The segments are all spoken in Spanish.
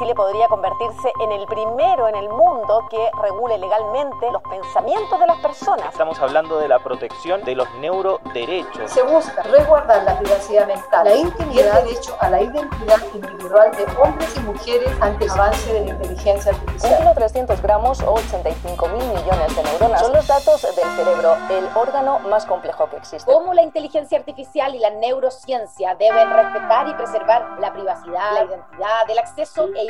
Chile podría convertirse en el primero en el mundo que regule legalmente los pensamientos de las personas. Estamos hablando de la protección de los neuroderechos. Se busca resguardar la privacidad mental, la intimidad y el derecho a la identidad individual de hombres y mujeres ante el avance de la inteligencia artificial. 1.300 gramos o 85 mil millones de neuronas son los datos del cerebro, el órgano más complejo que existe. Cómo la inteligencia artificial y la neurociencia deben respetar y preservar la privacidad, la identidad, el acceso e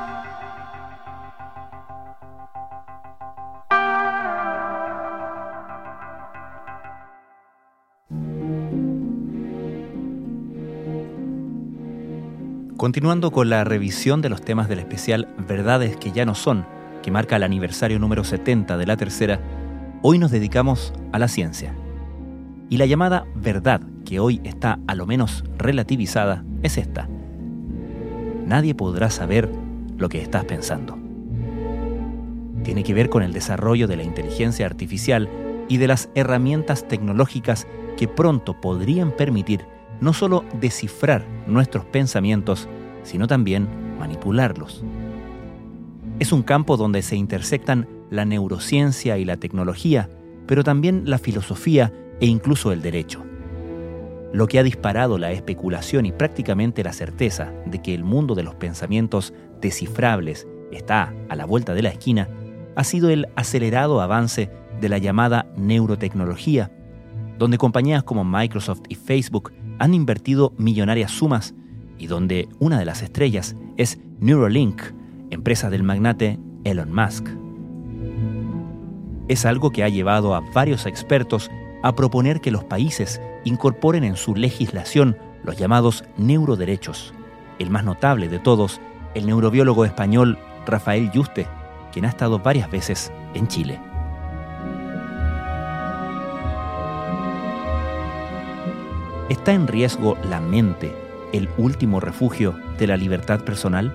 Continuando con la revisión de los temas del especial Verdades que ya no son, que marca el aniversario número 70 de la tercera, hoy nos dedicamos a la ciencia. Y la llamada verdad, que hoy está a lo menos relativizada, es esta. Nadie podrá saber lo que estás pensando. Tiene que ver con el desarrollo de la inteligencia artificial y de las herramientas tecnológicas que pronto podrían permitir no solo descifrar nuestros pensamientos, sino también manipularlos. Es un campo donde se intersectan la neurociencia y la tecnología, pero también la filosofía e incluso el derecho. Lo que ha disparado la especulación y prácticamente la certeza de que el mundo de los pensamientos descifrables está a la vuelta de la esquina ha sido el acelerado avance de la llamada neurotecnología, donde compañías como Microsoft y Facebook han invertido millonarias sumas y donde una de las estrellas es Neuralink, empresa del magnate Elon Musk. Es algo que ha llevado a varios expertos a proponer que los países incorporen en su legislación los llamados neuroderechos. El más notable de todos, el neurobiólogo español Rafael Yuste, quien ha estado varias veces en Chile. ¿Está en riesgo la mente, el último refugio de la libertad personal?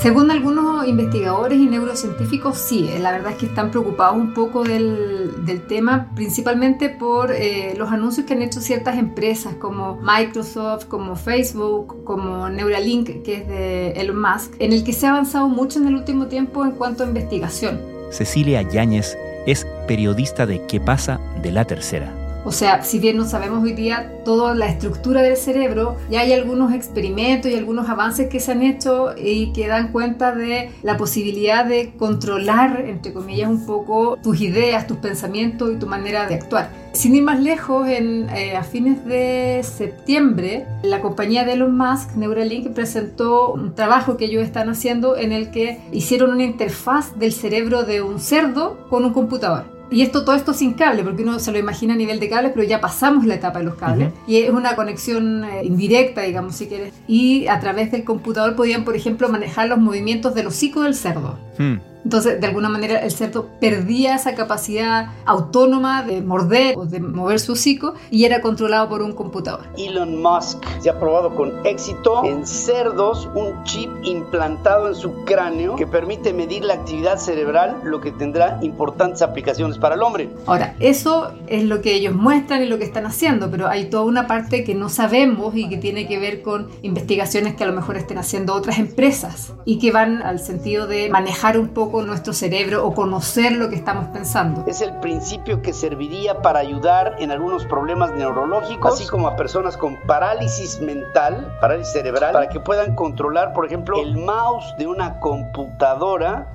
Según algunos investigadores y neurocientíficos, sí, eh, la verdad es que están preocupados un poco del, tema, principalmente por eh, los anuncios que han hecho ciertas empresas como Microsoft, como Facebook, como Neuralink, que es de Elon Musk, en el que se ha avanzado mucho en el último tiempo en cuanto a investigación. Cecilia Yáñez es periodista de ¿Qué pasa? de la tercera. O sea, si bien no sabemos hoy día toda la estructura del cerebro, ya hay algunos experimentos y algunos avances que se han hecho y que dan cuenta de la posibilidad de controlar, entre comillas, un poco tus ideas, tus pensamientos y tu manera de actuar. Sin ir más lejos, en, eh, a fines de septiembre, la compañía de Elon Musk, Neuralink, presentó un trabajo que ellos están haciendo en el que hicieron una interfaz del cerebro de un cerdo con un computador. Y esto, todo esto sin cable, porque uno se lo imagina a nivel de cables, pero ya pasamos la etapa de los cables. Y es una conexión eh, indirecta, digamos, si quieres. Y a través del computador podían, por ejemplo, manejar los movimientos del hocico del cerdo. Hmm. Entonces, de alguna manera, el cerdo perdía esa capacidad autónoma de morder o de mover su hocico y era controlado por un computador. Elon Musk se ha probado con éxito en cerdos un chip implantado en su cráneo que permite medir la actividad cerebral, lo que tendrá importantes aplicaciones para el hombre. Ahora, eso es lo que ellos muestran y lo que están haciendo, pero hay toda una parte que no sabemos y que tiene que ver con investigaciones que a lo mejor estén haciendo otras empresas y que van al sentido de manejar un poco nuestro cerebro o conocer lo que estamos pensando. Es el principio que serviría para ayudar en algunos problemas neurológicos, así como a personas con parálisis mental, parálisis cerebral, para que puedan controlar, por ejemplo, el mouse de una computadora.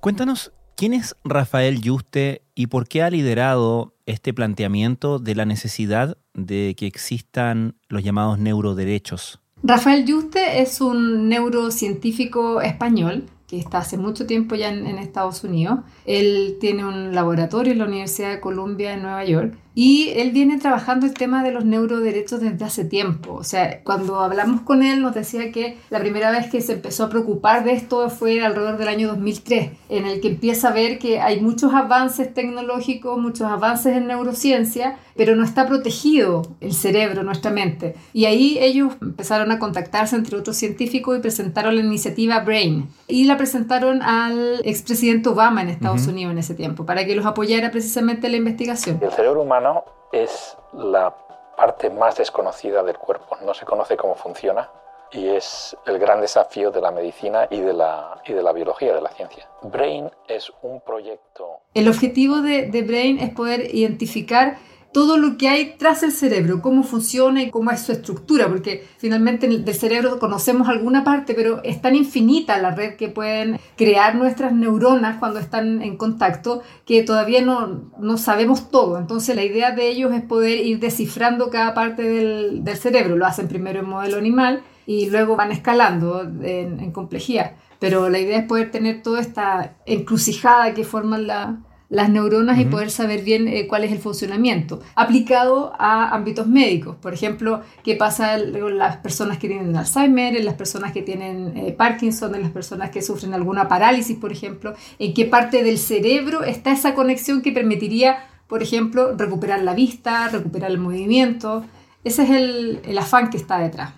Cuéntanos, ¿quién es Rafael Yuste y por qué ha liderado este planteamiento de la necesidad de que existan los llamados neuroderechos? Rafael Yuste es un neurocientífico español que está hace mucho tiempo ya en, Estados Unidos. Él tiene un laboratorio en la Universidad de Columbia en Nueva York Y él viene trabajando el tema de los neuroderechos desde hace tiempo. O sea, cuando hablamos con él nos decía que la primera vez que se empezó a preocupar de esto fue alrededor del año 2003, en el que empieza a ver que hay muchos avances tecnológicos, muchos avances en neurociencia, pero no está protegido el cerebro, nuestra mente. Y ahí ellos empezaron a contactarse entre otros científicos y presentaron la iniciativa Brain. Y la presentaron al expresidente Obama en Estados Unidos en ese tiempo, para que los apoyara precisamente en la investigación. El cerebro humano es la parte más desconocida del cuerpo. No se conoce cómo funciona y es el gran desafío de la medicina y de la, y de la biología, de la ciencia. Brain es un proyecto... El objetivo de, de Brain es poder identificar todo lo que hay tras el cerebro, cómo funciona y cómo es su estructura, porque finalmente del cerebro conocemos alguna parte, pero es tan infinita la red que pueden crear nuestras neuronas cuando están en contacto que todavía no, no sabemos todo. Entonces la idea de ellos es poder ir descifrando cada parte del, cerebro. Lo hacen primero en modelo animal y luego van escalando en, en complejidad. Pero la idea es poder tener toda esta encrucijada que forman la, las neuronas y poder saber bien eh, cuál es el funcionamiento. Aplicado a ámbitos médicos, por ejemplo, qué pasa en las personas que tienen Alzheimer, en las personas que tienen eh, Parkinson, en las personas que sufren alguna parálisis, por ejemplo, en qué parte del cerebro está esa conexión que permitiría, por ejemplo, recuperar la vista, recuperar el movimiento. Ese es el, el afán que está detrás.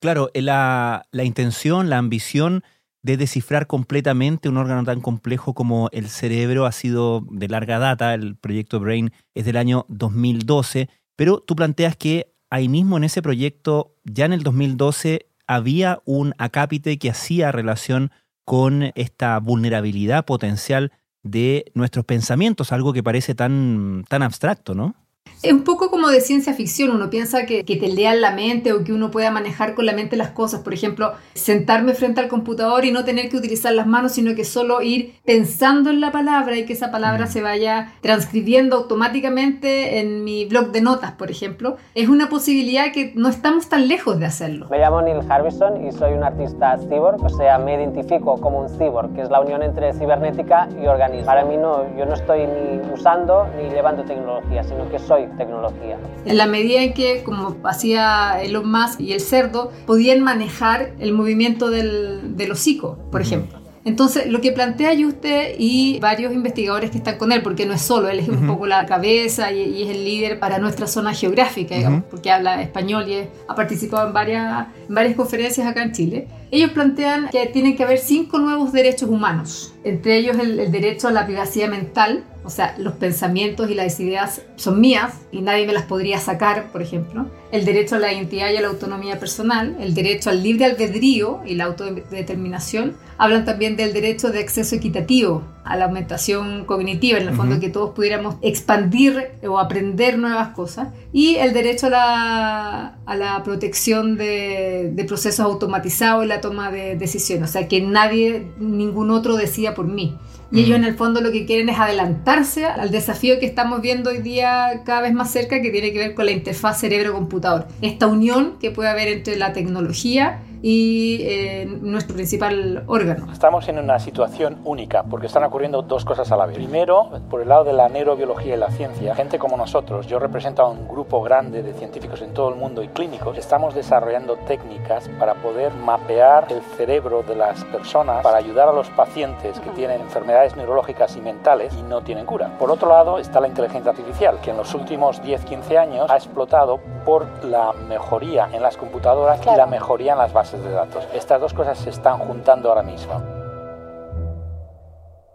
Claro, la, la intención, la ambición de descifrar completamente un órgano tan complejo como el cerebro ha sido de larga data, el proyecto Brain es del año 2012, pero tú planteas que ahí mismo en ese proyecto, ya en el 2012, había un acápite que hacía relación con esta vulnerabilidad potencial de nuestros pensamientos, algo que parece tan, tan abstracto, ¿no? Es un poco como de ciencia ficción, uno piensa que, que, te lean la mente o que uno pueda manejar con la mente las cosas, por ejemplo, sentarme frente al computador y no tener que utilizar las manos, sino que solo ir pensando en la palabra y que esa palabra se vaya transcribiendo automáticamente en mi blog de notas, por ejemplo, es una posibilidad que no estamos tan lejos de hacerlo. Me llamo Neil Harbison y soy un artista cyborg, o sea, me identifico como un cyborg, que es la unión entre cibernética y organismo. Para mí no, yo no estoy ni usando ni llevando tecnología, sino que soy tecnología. En la medida en que, como hacía Elon Musk y el cerdo, podían manejar el movimiento del, del hocico, por ejemplo. Entonces, lo que plantea usted y varios investigadores que están con él, porque no es solo, él es un poco la cabeza y, es el líder para nuestra zona geográfica, digamos, porque habla español y ha participado en varias, en varias conferencias acá en Chile. Ellos plantean que tienen que haber cinco nuevos derechos humanos, entre ellos el, el derecho a la privacidad mental, o sea, los pensamientos y las ideas son mías y nadie me las podría sacar, por ejemplo. El derecho a la identidad y a la autonomía personal, el derecho al libre albedrío y la autodeterminación. Hablan también del derecho de acceso equitativo a la aumentación cognitiva, en el fondo que todos pudiéramos expandir o aprender nuevas cosas. Y el derecho a la, a la protección de, de procesos automatizados y la toma de decisiones. O sea, que nadie, ningún otro decida por mí. Y ellos en el fondo lo que quieren es adelantarse al desafío que estamos viendo hoy día cada vez más cerca, que tiene que ver con la interfaz cerebro-computador. Esta unión que puede haber entre la tecnología y eh, nuestro principal órgano. Estamos en una situación única porque están ocurriendo dos cosas a la vez. Primero, por el lado de la neurobiología y la ciencia, gente como nosotros, yo represento a un grupo grande de científicos en todo el mundo y clínicos, estamos desarrollando técnicas para poder mapear el cerebro de las personas para ayudar a los pacientes que tienen enfermedades neurológicas y mentales y no tienen cura. Por otro lado está la inteligencia artificial, que en los últimos 10-15 años ha explotado por la mejoría en las computadoras claro. y la mejoría en las bases de datos. Estas dos cosas se están juntando ahora mismo.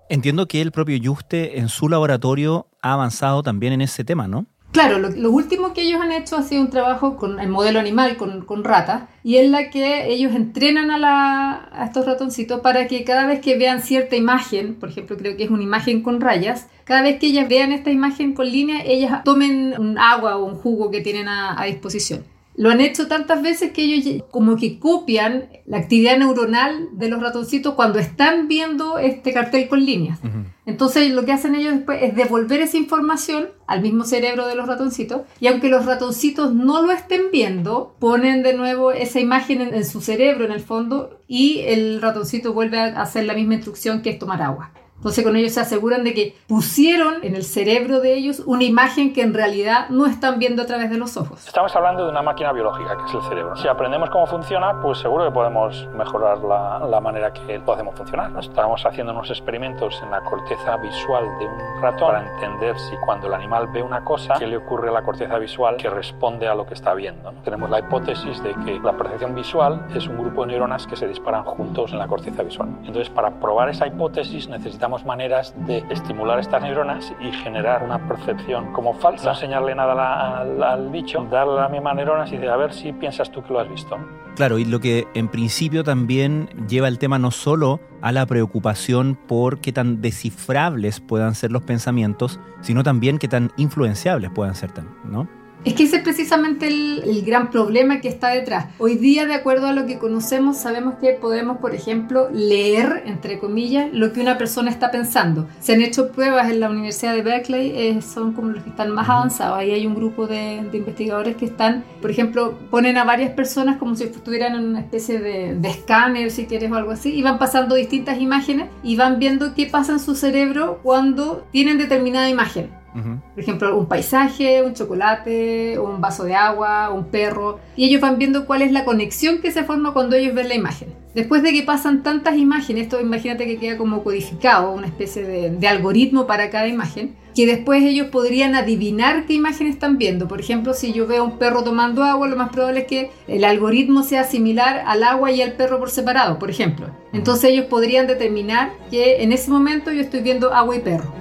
Entiendo que el propio Yuste en su laboratorio ha avanzado también en ese tema, ¿no? Claro, lo, lo, último que ellos han hecho ha sido un trabajo con el modelo animal, con, con ratas, y en la que ellos entrenan a, la, a, estos ratoncitos para que cada vez que vean cierta imagen, por ejemplo, creo que es una imagen con rayas, cada vez que ellas vean esta imagen con línea, ellas tomen un agua o un jugo que tienen a, a disposición. Lo han hecho tantas veces que ellos como que copian la actividad neuronal de los ratoncitos cuando están viendo este cartel con líneas. Uh -huh. Entonces lo que hacen ellos después es devolver esa información al mismo cerebro de los ratoncitos y aunque los ratoncitos no lo estén viendo, ponen de nuevo esa imagen en, en su cerebro en el fondo y el ratoncito vuelve a hacer la misma instrucción que es tomar agua. Entonces con ellos se aseguran de que pusieron en el cerebro de ellos una imagen que en realidad no están viendo a través de los ojos. Estamos hablando de una máquina biológica que es el cerebro. Si aprendemos cómo funciona, pues seguro que podemos mejorar la, la manera que lo hacemos funcionar. Estamos haciendo unos experimentos en la corteza visual de un ratón para entender si cuando el animal ve una cosa, qué le ocurre a la corteza visual que responde a lo que está viendo. Tenemos la hipótesis de que la percepción visual es un grupo de neuronas que se disparan juntos en la corteza visual. Entonces, para probar esa hipótesis necesitamos maneras de estimular estas neuronas y generar una percepción como falsa. No enseñarle nada al, al bicho, darle las mismas neuronas y decir, a ver si piensas tú que lo has visto. Claro, y lo que en principio también lleva el tema no solo a la preocupación por qué tan descifrables puedan ser los pensamientos, sino también qué tan influenciables puedan ser, ¿no? Es que ese es precisamente el, el, gran problema que está detrás. Hoy día, de acuerdo a lo que conocemos, sabemos que podemos, por ejemplo, leer, entre comillas, lo que una persona está pensando. Se han hecho pruebas en la Universidad de Berkeley, eh, son como los que están más avanzados. Ahí hay un grupo de, de, investigadores que están, por ejemplo, ponen a varias personas como si estuvieran en una especie de, de escáner, si quieres, o algo así, y van pasando distintas imágenes y van viendo qué pasa en su cerebro cuando tienen determinada imagen. Por ejemplo, un paisaje, un chocolate, un vaso de agua, un perro. Y ellos van viendo cuál es la conexión que se forma cuando ellos ven la imagen. Después de que pasan tantas imágenes, esto imagínate que queda como codificado, una especie de, de algoritmo para cada imagen, que después ellos podrían adivinar qué imagen están viendo. Por ejemplo, si yo veo un perro tomando agua, lo más probable es que el algoritmo sea similar al agua y al perro por separado, por ejemplo. Entonces ellos podrían determinar que en ese momento yo estoy viendo agua y perro.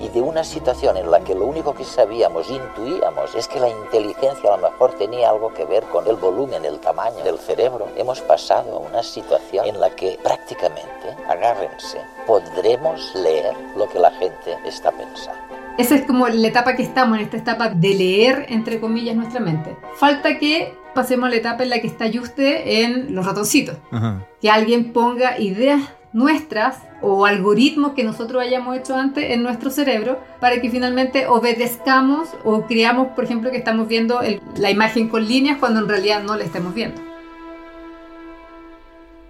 Y de una situación en la que lo único que sabíamos, intuíamos, es que la inteligencia a lo mejor tenía algo que ver con el volumen, el tamaño del cerebro, hemos pasado a una situación en la que prácticamente, agárrense, podremos leer lo que la gente está pensando. Esa es como la etapa que estamos, en esta etapa de leer, entre comillas, nuestra mente. Falta que pasemos a la etapa en la que está Juste en los ratoncitos. Ajá. Que alguien ponga ideas nuestras o algoritmos que nosotros hayamos hecho antes en nuestro cerebro para que finalmente obedezcamos o creamos, por ejemplo, que estamos viendo el, la imagen con líneas cuando en realidad no la estemos viendo.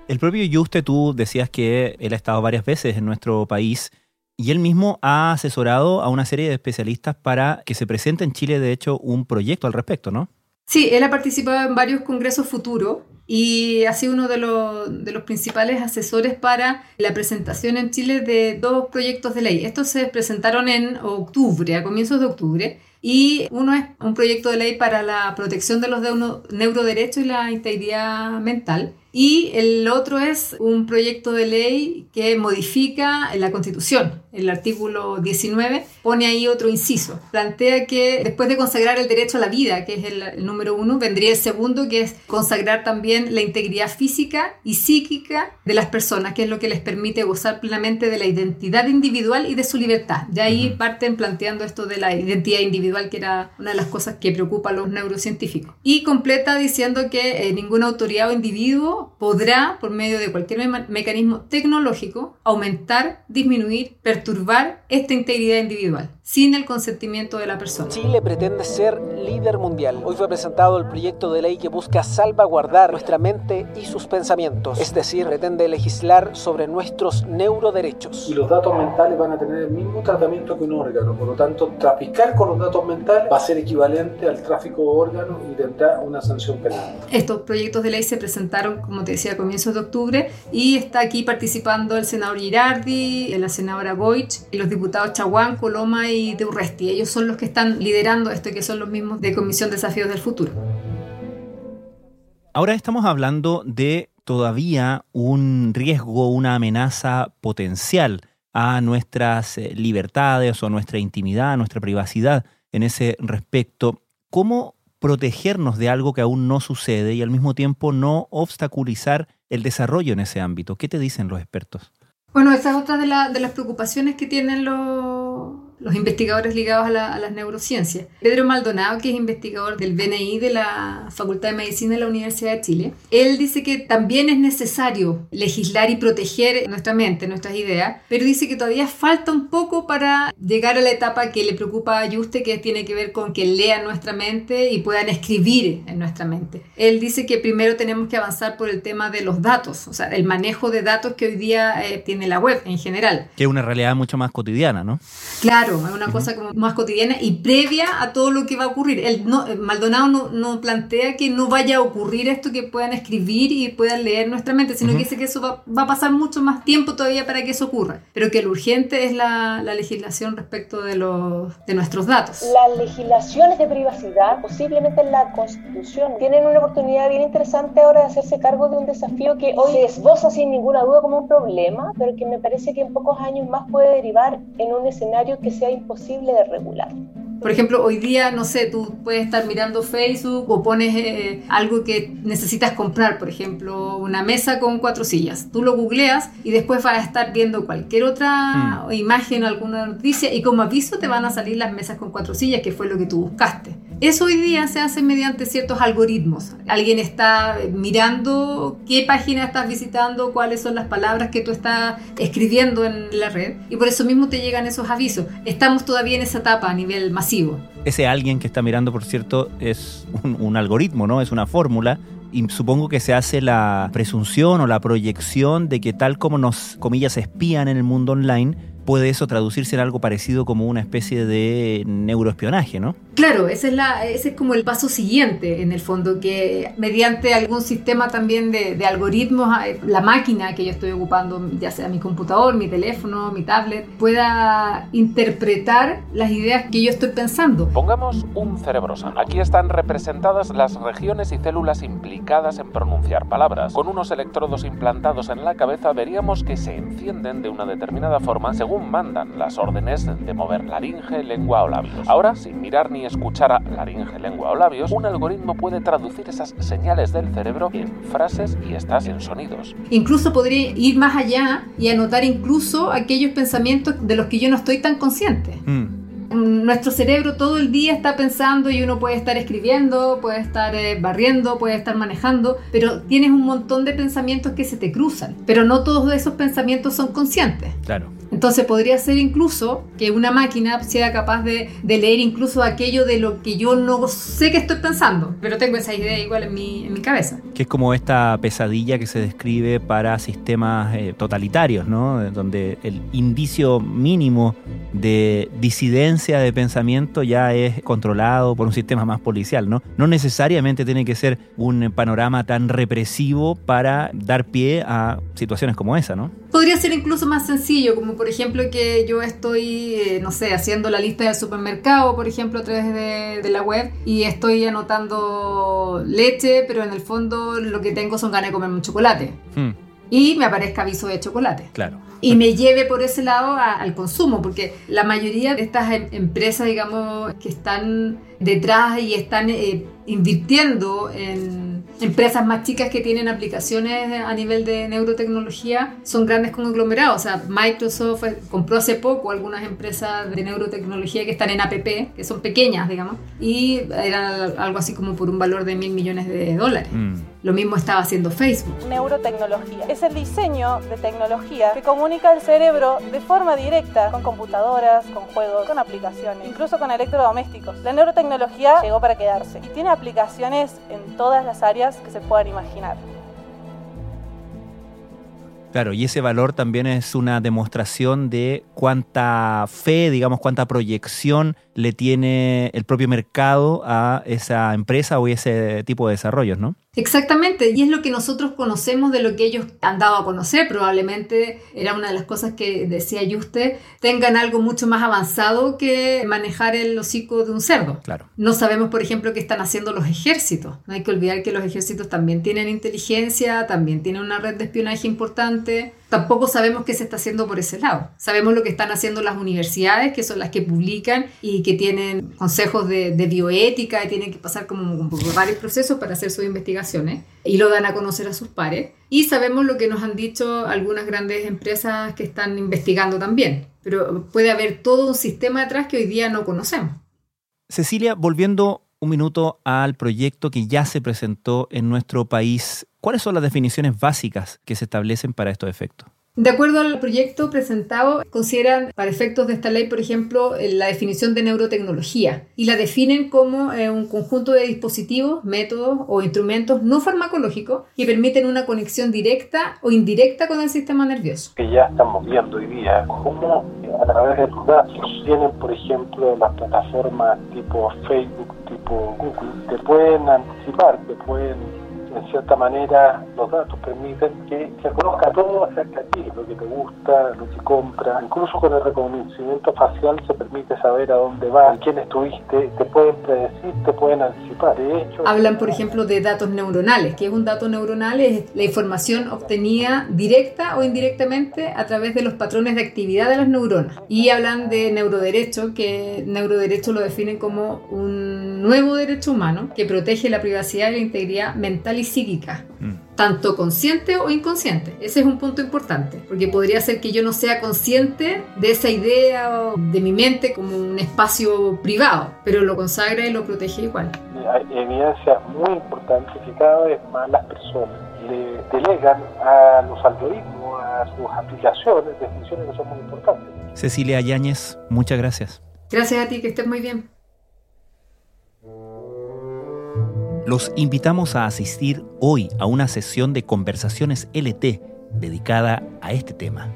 El propio Juste, tú decías que él ha estado varias veces en nuestro país y él mismo ha asesorado a una serie de especialistas para que se presente en Chile, de hecho, un proyecto al respecto, ¿no? Sí, él ha participado en varios congresos futuros y ha sido uno de los, de los, principales asesores para la presentación en Chile de dos proyectos de ley. Estos se presentaron en octubre, a comienzos de octubre, y uno es un proyecto de ley para la protección de los neuroderechos y la integridad mental. Y el otro es un proyecto de ley que modifica la Constitución. El artículo 19 pone ahí otro inciso. Plantea que después de consagrar el derecho a la vida, que es el, el número uno, vendría el segundo, que es consagrar también la integridad física y psíquica de las personas, que es lo que les permite gozar plenamente de la identidad individual y de su libertad. De ahí parten planteando esto de la identidad individual, que era una de las cosas que preocupa a los neurocientíficos. Y completa diciendo que eh, ninguna autoridad o individuo podrá, por medio de cualquier me mecanismo tecnológico, aumentar, disminuir, perturbar esta integridad individual, sin el consentimiento de la persona. Chile pretende ser líder mundial. Hoy fue presentado el proyecto de ley que busca salvaguardar nuestra mente y sus pensamientos, es decir, pretende legislar sobre nuestros neuroderechos. Y los datos mentales van a tener el mismo tratamiento que un órgano, por lo tanto, traficar con los datos mentales va a ser equivalente al tráfico de órganos y tendrá una sanción penal. Estos proyectos de ley se presentaron, como te decía, a comienzos de octubre y está aquí participando el senador Girardi, la senadora Boich y los diputados Chaguán, Coloma y de Urresti. Ellos son los que están liderando esto, que son los mismos de Comisión Desafíos del Futuro. Ahora estamos hablando de todavía un riesgo, una amenaza potencial a nuestras libertades o a nuestra intimidad, a nuestra privacidad en ese respecto. ¿Cómo protegernos de algo que aún no sucede y al mismo tiempo no obstaculizar el desarrollo en ese ámbito? ¿Qué te dicen los expertos? Bueno, esa es otra de, la, de las preocupaciones que tienen los, los investigadores ligados a, las neurociencias. Pedro Maldonado, que es investigador del BNI de la Facultad de Medicina de la Universidad de Chile, él dice que también es necesario legislar y proteger nuestra mente, nuestras ideas, pero dice que todavía falta un poco para llegar a la etapa que le preocupa a Yuste, que tiene que ver con que lean nuestra mente y puedan escribir en nuestra mente. Él dice que primero tenemos que avanzar por el tema de los datos, o sea, el manejo de datos que hoy día eh, tiene la web en general. Que es una realidad mucho más cotidiana, ¿no? Claro, es una cosa como más cotidiana y previa a todo lo que va a ocurrir. El, no, Maldonado no, no, plantea que no vaya a ocurrir esto, que puedan escribir y puedan leer nuestra mente, sino que dice que eso va, va, a pasar mucho más tiempo todavía para que eso ocurra, pero que lo urgente es la, la legislación respecto de, los, de nuestros datos. Las legislaciones de privacidad, posiblemente en la Constitución, tienen una oportunidad bien interesante ahora de hacerse cargo de un desafío que hoy se esboza sin ninguna duda como un problema, pero que me parece que en pocos años más puede derivar en un escenario que sea imposible de regular. Por ejemplo, hoy día, no sé, tú puedes estar mirando Facebook o pones eh, algo que necesitas comprar, por ejemplo, una mesa con cuatro sillas. Tú lo googleas y después vas a estar viendo cualquier otra mm. imagen, alguna noticia y como aviso te van a salir las mesas con cuatro sillas, que fue lo que tú buscaste. Eso hoy día se hace mediante ciertos algoritmos. Alguien está mirando qué página estás visitando, cuáles son las palabras que tú estás escribiendo en la red y por eso mismo te llegan esos avisos. Estamos todavía en esa etapa a nivel masivo. Ese alguien que está mirando, por cierto, es un, algoritmo, ¿no? Es una fórmula y supongo que se hace la presunción o la proyección de que tal como nos, comillas, espían en el mundo online, puede eso traducirse en algo parecido como una especie de neuroespionaje, ¿no? Claro, ese es, la, ese es como el paso siguiente, en el fondo, que mediante algún sistema también de, de, algoritmos, eh, la máquina que yo estoy ocupando, ya sea mi computador, mi teléfono, mi tablet, pueda interpretar las ideas que yo estoy pensando. Pongamos un cerebro sano. Aquí están representadas las regiones y células implicadas en pronunciar palabras. Con unos electrodos implantados en la cabeza veríamos que se encienden de una determinada forma según mandan las órdenes de mover laringe, lengua o labios. Ahora, sin mirar ni escuchar a laringe, lengua o labios, un algoritmo puede traducir esas señales del cerebro en frases y estas en sonidos. Incluso podría ir más allá y anotar incluso aquellos pensamientos de los que yo no estoy tan consciente. Mm nuestro cerebro todo el día está pensando y uno puede estar escribiendo, puede estar eh, barriendo, puede estar manejando, pero tienes un montón de pensamientos que se te cruzan, pero no todos esos pensamientos son conscientes. Claro. Entonces podría ser incluso que una máquina sea capaz de, leer incluso aquello de lo que yo no sé que estoy pensando, pero tengo esa idea igual en mi, en mi cabeza. Que es como esta pesadilla que se describe para sistemas eh, totalitarios, ¿no? Donde el indicio mínimo de disidencia de pensamiento ya es controlado por un sistema más policial, ¿no? No necesariamente tiene que ser un panorama tan represivo para dar pie a situaciones como esa, ¿no? Podría ser incluso más sencillo, como por ejemplo que yo estoy, eh, no sé, haciendo la lista del supermercado, por ejemplo, a través de, la web y estoy anotando leche, pero en el fondo lo que tengo son ganas de comerme un chocolate. Hmm. Y me aparezca aviso de chocolate. Claro y me lleve por ese lado al consumo, porque la mayoría de estas em, empresas, digamos, que están detrás y están eh, invirtiendo en empresas más chicas que tienen aplicaciones a nivel de neurotecnología son grandes conglomerados. O sea, Microsoft compró hace poco algunas empresas de neurotecnología que están en APP, que son pequeñas, digamos, y eran algo así como por un valor de mil millones de dólares. Mm. Lo mismo estaba haciendo Facebook. Neurotecnología es el diseño de tecnología que comunica el cerebro de forma directa con computadoras, con juegos, con aplicaciones, incluso con electrodomésticos. La neurotecnología llegó para quedarse y tiene aplicaciones en todas las áreas que se puedan imaginar. Claro, y ese valor también es una demostración de cuánta fe, digamos, cuánta proyección le tiene el propio mercado a esa empresa o ese tipo de desarrollos, ¿no? Exactamente, y es lo que nosotros conocemos de lo que ellos han dado a conocer. Probablemente era una de las cosas que decía usted, tengan algo mucho más avanzado que manejar el hocico de un cerdo. Claro. No sabemos, por ejemplo, qué están haciendo los ejércitos. No hay que olvidar que los ejércitos también tienen inteligencia, también tienen una red de espionaje importante tampoco sabemos qué se está haciendo por ese lado. Sabemos lo que están haciendo las universidades, que son las que publican y que tienen consejos de, bioética y tienen que pasar como, varios procesos para hacer sus investigaciones y lo dan a conocer a sus pares. Y sabemos lo que nos han dicho algunas grandes empresas que están investigando también, pero puede haber todo un sistema detrás que hoy día no conocemos. Cecilia, volviendo un minuto al proyecto que ya se presentó en nuestro país. ¿Cuáles son las definiciones básicas que se establecen para estos efectos? De acuerdo al proyecto presentado, consideran para efectos de esta ley, por ejemplo, la definición de neurotecnología y la definen como eh, un conjunto de dispositivos, métodos o instrumentos no farmacológicos que permiten una conexión directa o indirecta con el sistema nervioso. Que ya estamos viendo hoy día cómo a través de los datos tienen, por ejemplo, las plataformas tipo Facebook, tipo Google, te pueden anticipar, te pueden en cierta manera los datos permiten que se conozca todo acerca de ti, lo que te gusta, lo que compras. Incluso con el reconocimiento facial se permite saber a dónde vas, quién estuviste, te pueden predecir, te pueden anticipar. De hecho, hablan, por ejemplo, de datos neuronales. ¿Qué es un dato neuronal? Es la información obtenida directa o indirectamente a través de los patrones de actividad de las neuronas. Y hablan de neuroderecho, que neuroderecho lo definen como un nuevo derecho humano que protege la privacidad y la integridad mental y psíquica, mm. tanto consciente o inconsciente. Ese es un punto importante, porque podría ser que yo no sea consciente de esa idea de mi mente como un espacio privado, pero lo consagra y lo protege igual. Hay evidencia muy importante que cada vez más las personas le delegan a los algoritmos, a sus aplicaciones, decisiones que son muy importantes. Cecilia Yáñez, muchas gracias. Gracias a ti, que estés muy bien. Los invitamos a asistir hoy a una sesión de conversaciones LT dedicada a este tema.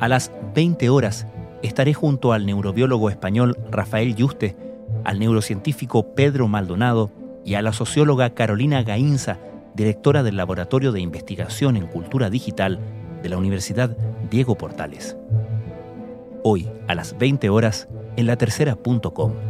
A las 20 horas estaré junto al neurobiólogo español Rafael Yuste, al neurocientífico Pedro Maldonado y a la socióloga Carolina Gainza, directora del Laboratorio de Investigación en Cultura Digital de la Universidad Diego Portales. Hoy, a las 20 horas, en la tercera.com.